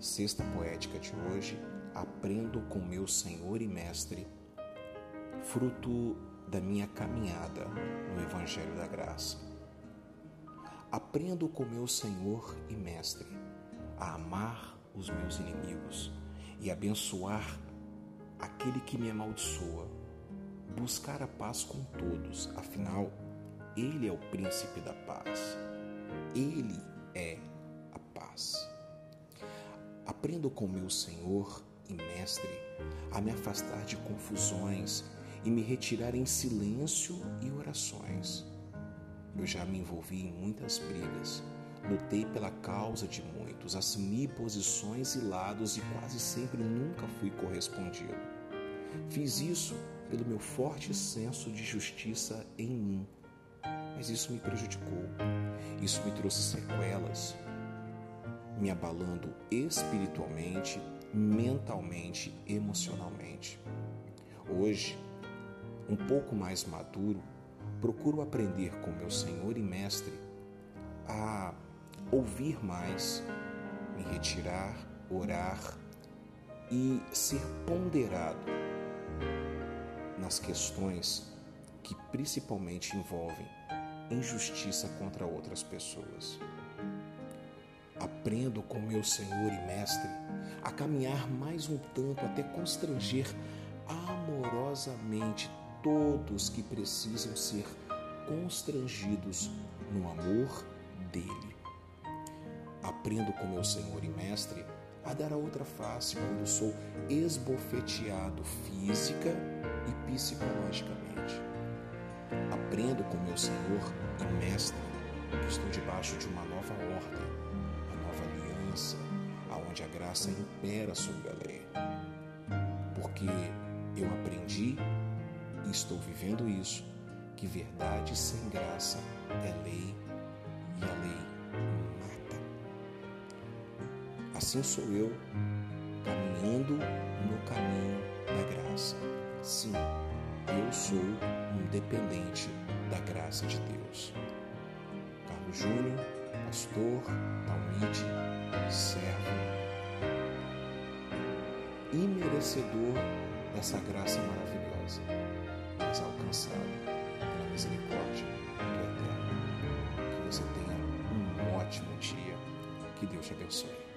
Sexta poética de hoje, aprendo com meu Senhor e Mestre, fruto da minha caminhada no Evangelho da Graça. Aprendo com meu Senhor e Mestre a amar os meus inimigos e abençoar aquele que me amaldiçoa, buscar a paz com todos, afinal, Ele é o príncipe da paz. Ele Aprendo com meu Senhor e Mestre a me afastar de confusões e me retirar em silêncio e orações. Eu já me envolvi em muitas brigas, lutei pela causa de muitos, assumi posições e lados e quase sempre nunca fui correspondido. Fiz isso pelo meu forte senso de justiça em mim, mas isso me prejudicou, isso me trouxe sequelas, me abalando espiritualmente, mentalmente, emocionalmente. Hoje, um pouco mais maduro, procuro aprender com meu Senhor e Mestre a ouvir mais, me retirar, orar e ser ponderado nas questões que principalmente envolvem injustiça contra outras pessoas. Aprendo com meu Senhor e Mestre a caminhar mais um tanto até constranger amorosamente todos que precisam ser constrangidos no amor dele. Aprendo com meu Senhor e Mestre a dar a outra face quando sou esbofeteado física e psicologicamente. Aprendo com meu Senhor e Mestre que estou debaixo de uma nova ordem aliança, aonde a graça impera sobre a lei. Porque eu aprendi e estou vivendo isso, que verdade sem graça é lei e a lei mata. Assim sou eu, caminhando no caminho da graça. Sim, eu sou um dependente da graça de Deus. Carlos Júnior, pastor, Talmide, servo, imerecedor dessa graça maravilhosa, mas alcançado pela misericórdia do Eterno. Que você tenha um ótimo dia. Que Deus te abençoe.